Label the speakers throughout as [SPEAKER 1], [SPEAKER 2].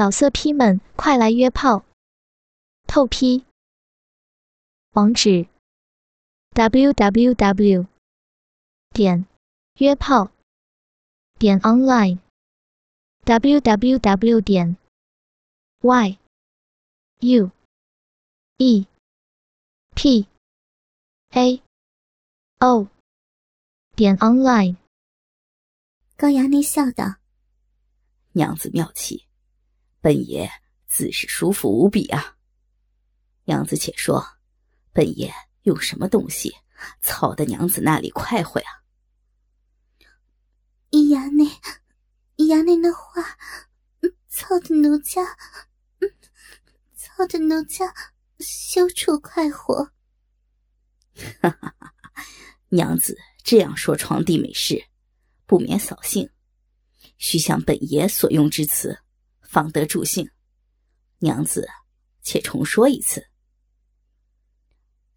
[SPEAKER 1] 老色批们，快来约炮！透批。网址：w w w 点约炮点 online w w w 点 y u e p a o 点 online。
[SPEAKER 2] 高衙内笑道：“
[SPEAKER 3] 娘子妙计。”本爷自是舒服无比啊！娘子且说，本爷用什么东西操的娘子那里快活啊？
[SPEAKER 2] 姨衙内，姨衙内那话，操的奴家，操的奴家羞处快活。
[SPEAKER 3] 哈哈哈！娘子这样说床弟美事，不免扫兴，须向本爷所用之词。方得助兴，娘子，且重说一次。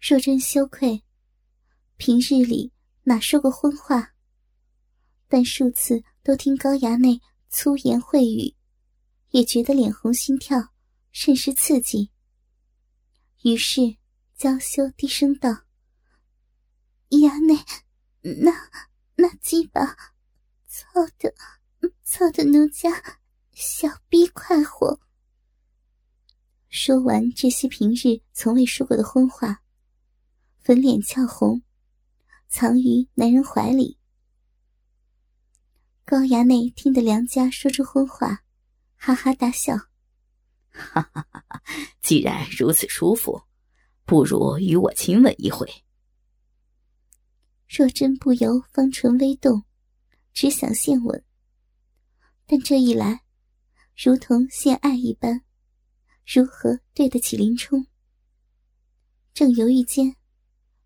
[SPEAKER 2] 若真羞愧，平日里哪说过荤话？但数次都听高衙内粗言秽语，也觉得脸红心跳，甚是刺激。于是娇羞低声道：“衙内，那那鸡巴，操的，操的奴家。”小逼快活。说完这些平日从未说过的荤话，粉脸俏红，藏于男人怀里。高衙内听得梁家说出荤话，哈哈大笑：“
[SPEAKER 3] 哈哈哈哈！既然如此舒服，不如与我亲吻一回。”
[SPEAKER 2] 若真不由芳唇微动，只想献吻，但这一来。如同献爱一般，如何对得起林冲？正犹豫间，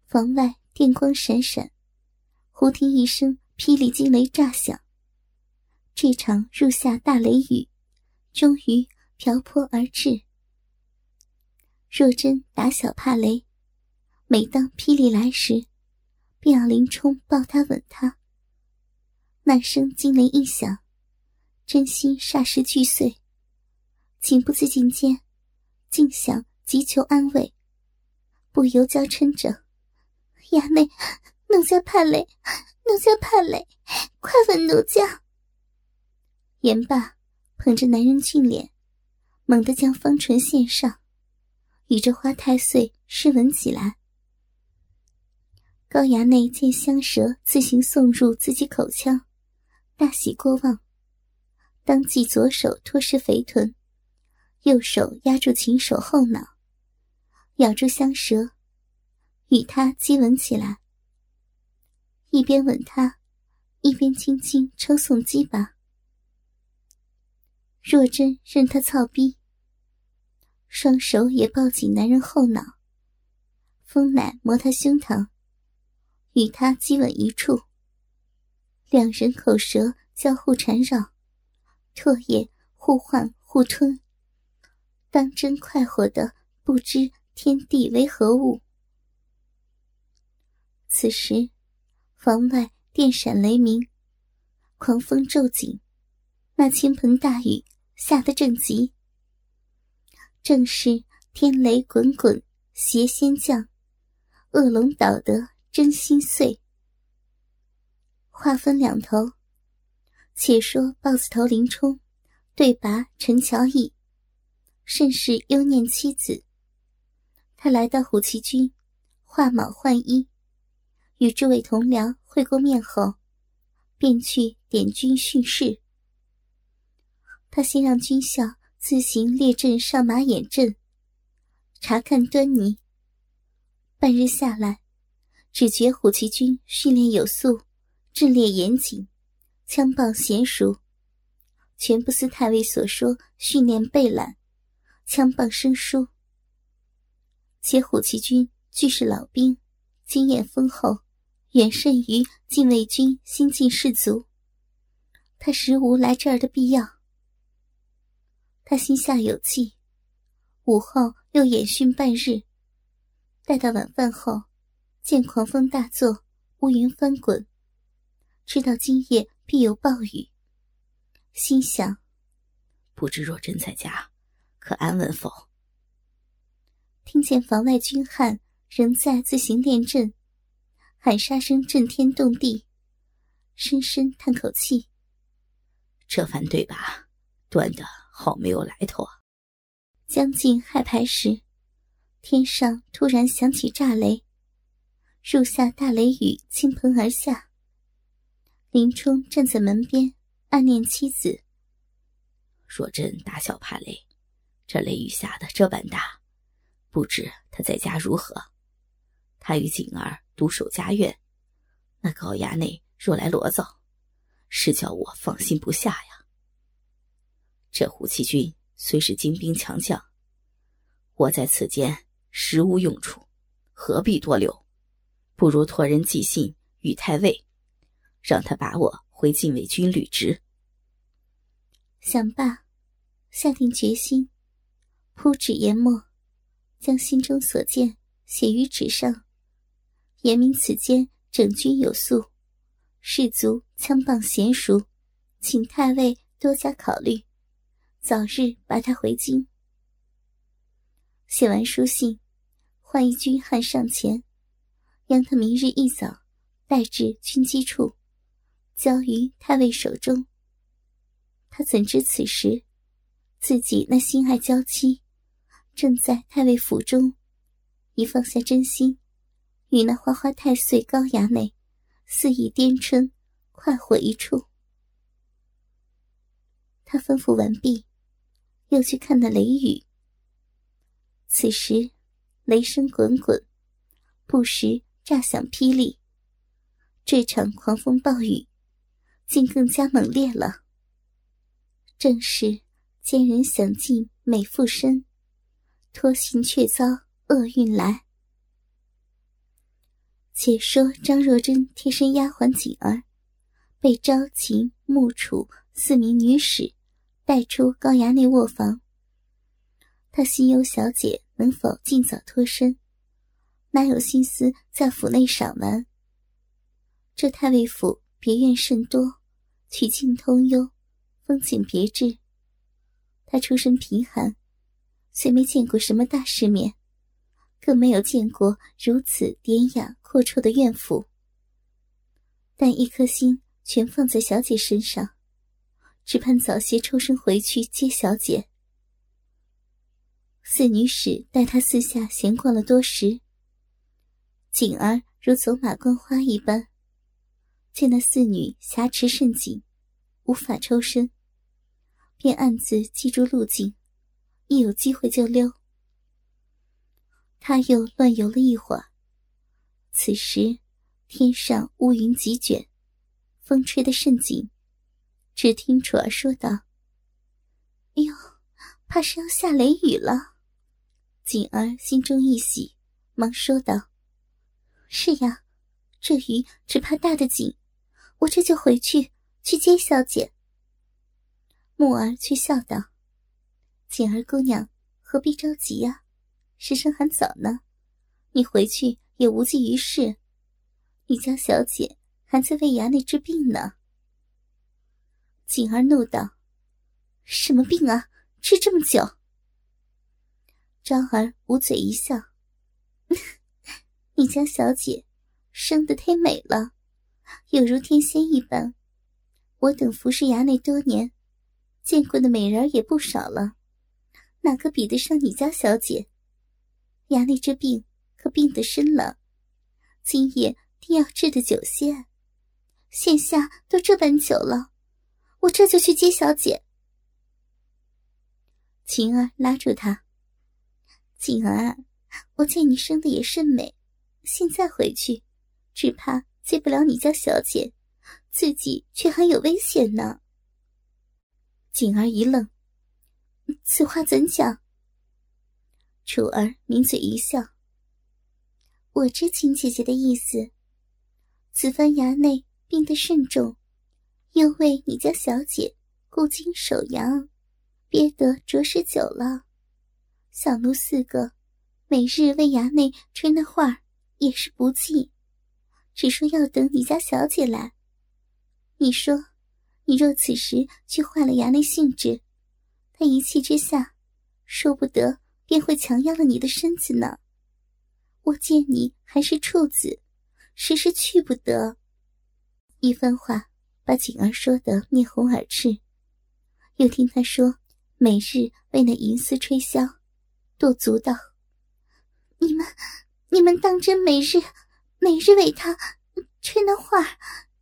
[SPEAKER 2] 房外电光闪闪，忽听一声霹雳惊雷炸响。这场入夏大雷雨，终于瓢泼而至。若真打小怕雷，每当霹雳来时，便要林冲抱她吻她。那声惊雷一响。真心霎时俱碎，情不自禁间，竟想急求安慰，不由娇嗔着：“衙内，奴家怕累，奴家怕累，快吻奴家。”言罢，捧着男人俊脸，猛地将芳唇献上，与这花太岁湿吻起来。高衙内见香舌自行送入自己口腔，大喜过望。当即左手托实肥臀，右手压住琴手后脑，咬住香舌，与他激吻起来。一边吻他，一边轻轻抽送鸡巴。若真任他操逼，双手也抱紧男人后脑，风奶摸他胸膛，与他激吻一处，两人口舌交互缠绕。唾液互换互吞，当真快活的不知天地为何物。此时，房外电闪雷鸣，狂风骤紧，那倾盆大雨下得正急，正是天雷滚滚，邪仙降，恶龙倒得真心碎。话分两头。且说豹子头林冲对拔陈乔义，甚是忧念妻子。他来到虎旗军，化卯换衣，与诸位同僚会过面后，便去点军训示。他先让军校自行列阵上马掩阵，查看端倪。半日下来，只觉虎旗军训练有素，阵列严谨。枪棒娴熟，全不似太尉所说训练备懒，枪棒生疏。且虎骑军俱是老兵，经验丰厚，远胜于禁卫军新进士卒。他实无来这儿的必要。他心下有计，午后又演训半日，待到晚饭后，见狂风大作，乌云翻滚，知道今夜。必有暴雨，心想：
[SPEAKER 3] 不知若真在家，可安稳否？
[SPEAKER 2] 听见房外军汉仍在自行练阵，喊杀声震天动地，深深叹口气。
[SPEAKER 3] 这番对吧，断的好没有来头啊！
[SPEAKER 2] 将近亥牌时，天上突然响起炸雷，入下大雷雨倾盆而下。林冲站在门边，暗念妻子：
[SPEAKER 3] 若真打小怕雷，这雷雨下的这般大，不知他在家如何？他与景儿独守家院，那高衙内若来罗造。是叫我放心不下呀。这胡七军虽是精兵强将，我在此间实无用处，何必多留？不如托人寄信与太尉，让他把我回禁卫军履职。
[SPEAKER 2] 想罢，下定决心，铺纸研墨，将心中所见写于纸上，言明此间整军有素。士卒枪棒娴熟，请太尉多加考虑，早日把他回京。写完书信，换一军汉上前，让他明日一早带至军机处，交于太尉手中。他怎知此时，自己那心爱娇妻，正在太尉府中，已放下真心，与那花花太岁高衙内。肆意颠春，快活一处。他吩咐完毕，又去看那雷雨。此时，雷声滚滚，不时炸响霹雳。这场狂风暴雨，竟更加猛烈了。正是奸人想尽美妇身，托行却遭厄运来。且说张若珍贴身丫鬟锦儿，被朝秦、穆楚四名女使带出高衙内卧房。她心忧小姐能否尽早脱身，哪有心思在府内赏玩？这太尉府别院甚多，曲径通幽，风景别致。她出身贫寒，虽没见过什么大世面。更没有见过如此典雅阔绰的院府，但一颗心全放在小姐身上，只盼早些抽身回去接小姐。四女使带她四下闲逛了多时，锦儿如走马观花一般，见那四女挟持甚紧，无法抽身，便暗自记住路径，一有机会就溜。他又乱游了一会儿。此时，天上乌云急卷，风吹得甚紧。只听楚儿说道：“哎呦，怕是要下雷雨了。”锦儿心中一喜，忙说道：“是呀，这雨只怕大的紧，我这就回去去接小姐。”木儿却笑道：“锦儿姑娘，何必着急呀？”时辰还早呢，你回去也无济于事。你家小姐还在为衙内治病呢。锦儿怒道：“什么病啊？治这么久？”昭儿捂嘴一笑：“ 你家小姐生得忒美了，有如天仙一般。我等服侍衙内多年，见过的美人也不少了，哪个比得上你家小姐？”衙内这病可病得深了，今夜定要治得久些。现下都这般久了，我这就去接小姐。晴儿拉住他：“晴儿，我见你生的也甚美，现在回去，只怕接不了你家小姐，自己却还有危险呢。”锦儿一愣：“此话怎讲？”楚儿抿嘴一笑：“我知秦姐姐的意思。此番衙内病得甚重，又为你家小姐故京守阳，憋得着实久了。小奴四个每日为衙内吹那话也是不济，只说要等你家小姐来。你说，你若此时去坏了衙内兴致，他一气之下，说不得便会强压了你的身子呢。我见你还是处子，时时去不得。一番话把锦儿说得面红耳赤，又听他说每日为那银丝吹箫，跺足道：“你们，你们当真每日，每日为他吹那话，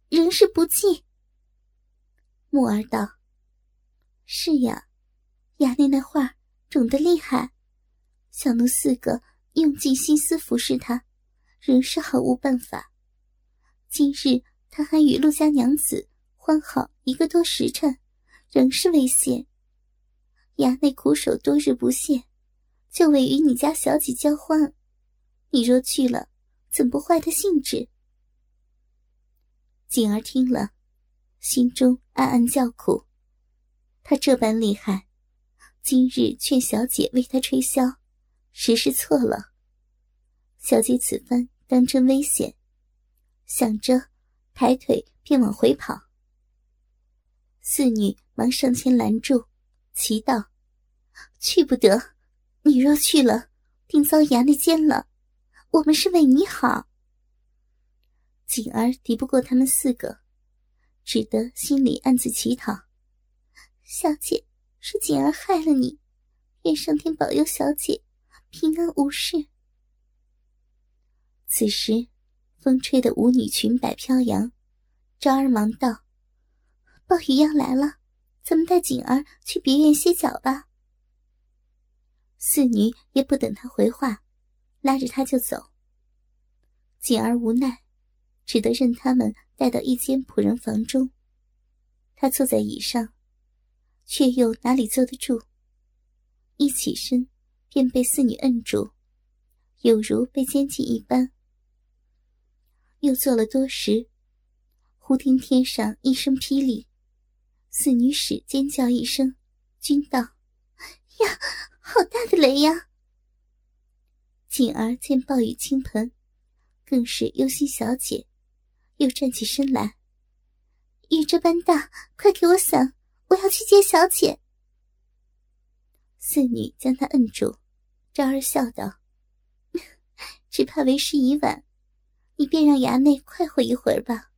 [SPEAKER 2] 仍是不济。”木儿道：“是呀，衙内那话肿得厉害，小奴四个用尽心思服侍他，仍是毫无办法。今日他还与陆家娘子欢好一个多时辰，仍是危险。衙内苦守多日不懈，就为与你家小姐交欢。你若去了，怎不坏他兴致？”锦儿听了。心中暗暗叫苦，他这般厉害，今日劝小姐为他吹箫，实是错了。小姐此番当真危险，想着，抬腿便往回跑。四女忙上前拦住，祈道：“去不得！你若去了，定遭衙内奸了。我们是为你好。”锦儿敌不过他们四个。只得心里暗自乞讨：“小姐，是锦儿害了你，愿上天保佑小姐平安无事。”此时，风吹得舞女裙摆飘扬，昭儿忙道：“暴雨要来了，咱们带锦儿去别院歇脚吧。”四女也不等他回话，拉着他就走。锦儿无奈，只得任他们。带到一间仆人房中，他坐在椅上，却又哪里坐得住？一起身，便被四女摁住，有如被监禁一般。又坐了多时，忽听天上一声霹雳，四女使尖叫一声，君道：“呀，好大的雷呀！”锦儿见暴雨倾盆，更是忧心小姐。又站起身来，雨这般大，快给我伞！我要去接小姐。四女将她摁住，昭儿笑道：“ 只怕为时已晚，你便让衙内快活一会儿吧。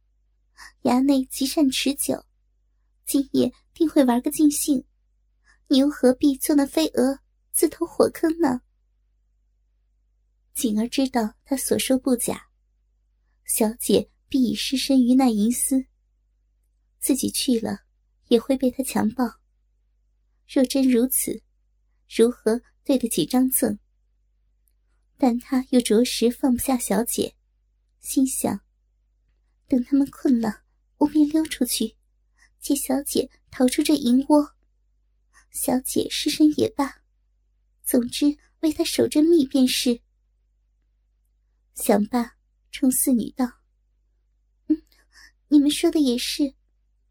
[SPEAKER 2] 衙内极善持久，今夜定会玩个尽兴，你又何必做那飞蛾，自投火坑呢？”锦儿知道他所说不假，小姐。必已失身于那银丝，自己去了也会被他强暴。若真如此，如何对得起张赠？但他又着实放不下小姐，心想：等他们困了，我便溜出去，借小姐逃出这银窝。小姐失身也罢，总之为他守着密便是。想罢，冲四女道。嗯你们说的也是，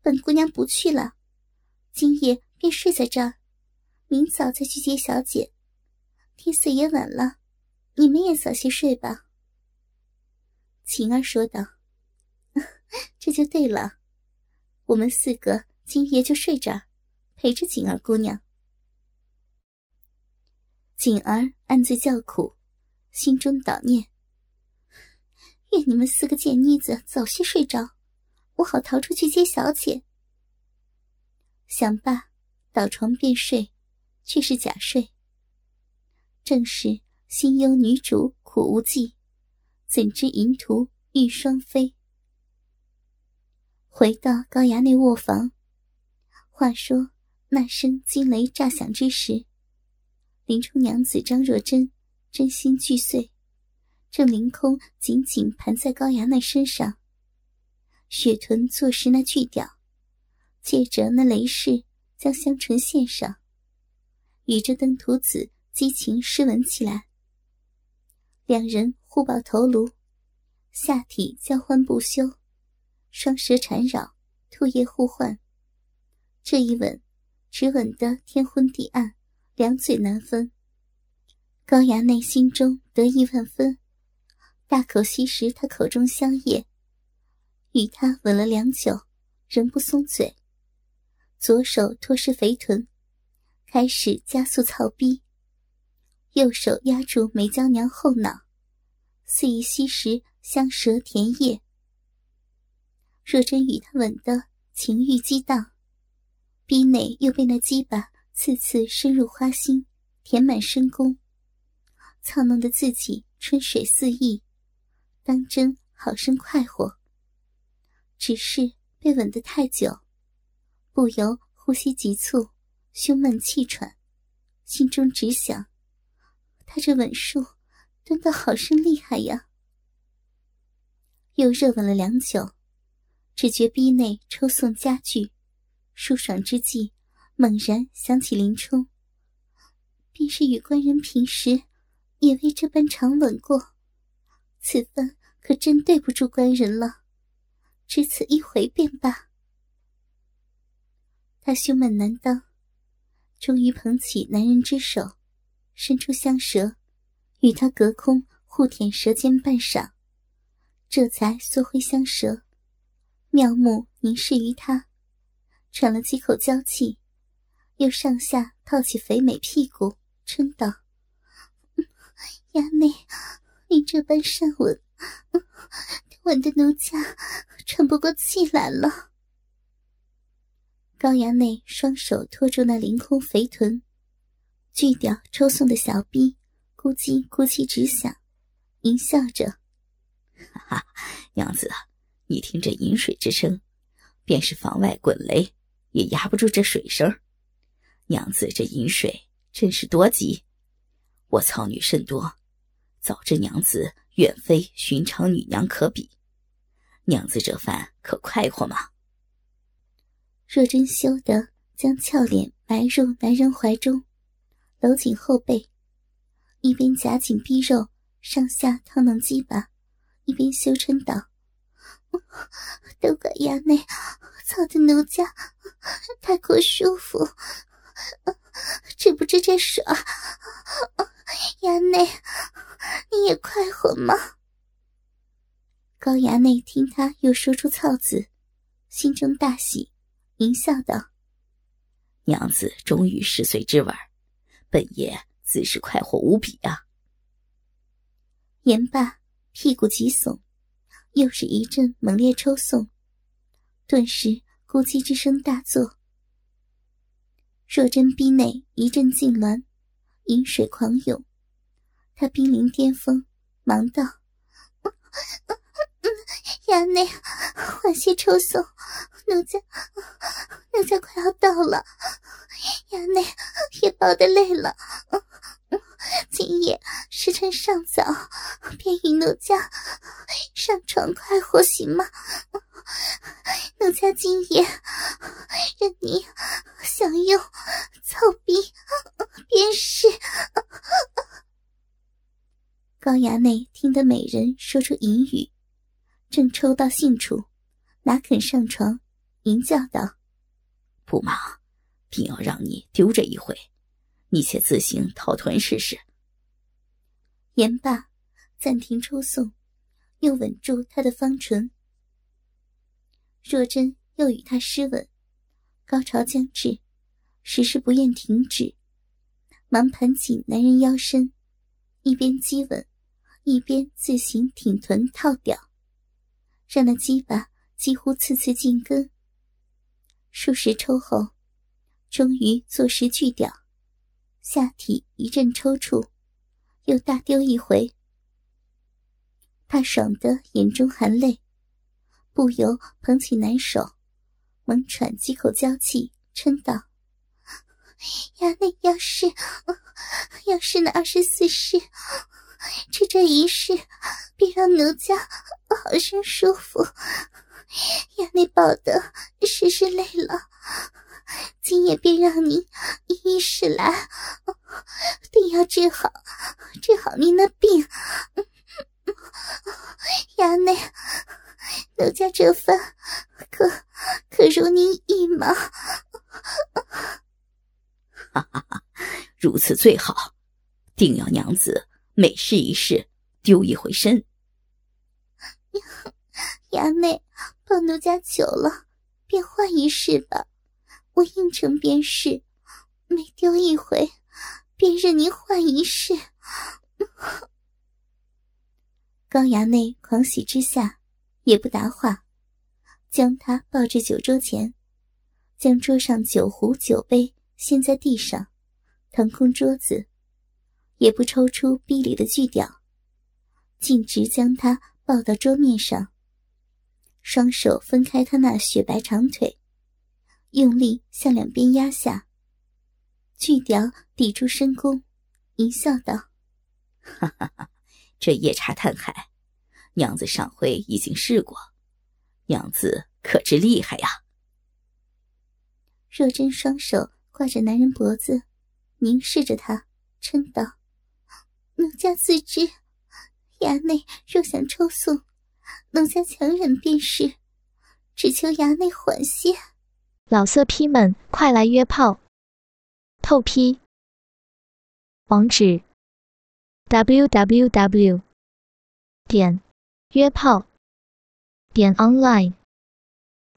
[SPEAKER 2] 本姑娘不去了，今夜便睡在这儿，明早再去接小姐。天色也晚了，你们也早些睡吧。晴儿说道：“ 这就对了，我们四个今夜就睡这儿，陪着景儿姑娘。”景儿暗自叫苦，心中捣念：愿你们四个贱妮子早些睡着。我好逃出去接小姐。想罢，倒床便睡，却是假睡。正是心忧女主苦无计，怎知淫徒欲双飞。回到高衙内卧房，话说那声惊雷炸响之时，林冲娘子张若珍真心俱碎，正凌空紧紧盘在高衙内身上。雪臀坐实那巨屌，借着那雷势将香唇献上，与这登徒子激情湿吻起来。两人互抱头颅，下体交欢不休，双舌缠绕，唾液互换。这一吻，只吻得天昏地暗，两嘴难分。高衙内心中得意万分，大口吸食他口中香液。与他吻了良久，仍不松嘴。左手托实肥臀，开始加速操逼，右手压住梅娇娘后脑，肆意吸食香舌甜液。若真与他吻得情欲激荡，逼内又被那鸡巴次次深入花心，填满深宫，操弄得自己春水四溢，当真好生快活。只是被吻得太久，不由呼吸急促，胸闷气喘，心中只想：他这吻术蹲得好生厉害呀！又热吻了良久。只觉逼内抽送加剧，舒爽之际，猛然想起林冲，便是与官人平时也未这般长吻过，此番可真对不住官人了，只此一回便罢。他胸闷难当，终于捧起男人之手，伸出香舌，与他隔空互舔舌尖半晌，这才缩回香舌。妙目凝视于他，喘了几口娇气，又上下套起肥美屁股，嗔道：“衙内，你这般善吻，吻的奴家喘不过气来了。”高衙内双手托住那凌空肥臀，巨屌抽送的小臂，咕叽咕叽直响，淫笑着：“
[SPEAKER 3] 哈哈，娘子。”你听这饮水之声，便是房外滚雷，也压不住这水声。娘子这饮水真是多急，我操女甚多，早知娘子远非寻常女娘可比。娘子这番可快活吗？
[SPEAKER 2] 若真羞得将俏脸埋入男人怀中，搂紧后背，一边夹紧逼肉上下套弄鸡巴，一边羞嗔道。都怪衙内操的奴家太过舒服，知不知这爽？衙内，你也快活吗？高衙内听他又说出“操”字，心中大喜，淫笑道：“
[SPEAKER 3] 娘子终于十岁之吻，本爷自是快活无比啊！”
[SPEAKER 2] 言罢，屁股急耸。又是一阵猛烈抽送，顿时咕叽之声大作。若真逼内一阵痉挛，饮水狂涌，他濒临巅峰，忙道：“衙内，缓些抽送，奴家奴家快要到了，衙内也抱得累了。”今夜时辰尚早，便与奴家上床快活行吗？奴家今夜任你享用草逼，便是。高衙内听得美人说出淫语，正抽到兴处，哪肯上床？淫叫道：“
[SPEAKER 3] 不忙，定要让你丢这一回。”你且自行讨臀试试。
[SPEAKER 2] 言罢，暂停抽送，又吻住他的方唇。若真又与他湿吻，高潮将至，时时不愿停止，忙盘起男人腰身，一边激吻，一边自行挺臀套屌，让那鸡巴几乎次次进根。数十抽后，终于坐实巨屌。下体一阵抽搐，又大丢一回。他爽得眼中含泪，不由捧起男手，猛喘几口娇气，嗔道：“衙内要是要是那二十四世，只这一世，便让奴家好生舒服。衙内抱得实是累了。”今夜便让你一世来，定要治好治好您那病。衙内，奴家这番可可如您意吗？
[SPEAKER 3] 哈哈哈，如此最好，定要娘子每试一试，丢一回身。
[SPEAKER 2] 衙内，抱奴家久了，便换一试吧。我应承便是，每丢一回，便任您换一世。高衙内狂喜之下，也不答话，将他抱至酒桌前，将桌上酒壶酒杯掀在地上，腾空桌子，也不抽出逼里的锯屌，径直将他抱到桌面上，双手分开他那雪白长腿，用力向两边压下。巨屌抵住深宫，一笑道：“
[SPEAKER 3] 哈哈哈，这夜叉探海，娘子上回已经试过，娘子可知厉害呀？”
[SPEAKER 2] 若真双手挂着男人脖子，凝视着他，嗔道：“奴家自知，衙内若想抽送，奴家强忍便是，只求衙内缓些。”
[SPEAKER 1] 老色批们，快来约炮！透批。网址：w w w. 点约炮点 online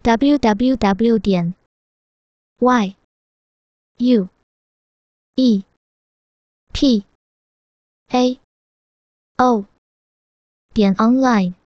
[SPEAKER 1] w w w. 点 y u e p a o 点 online。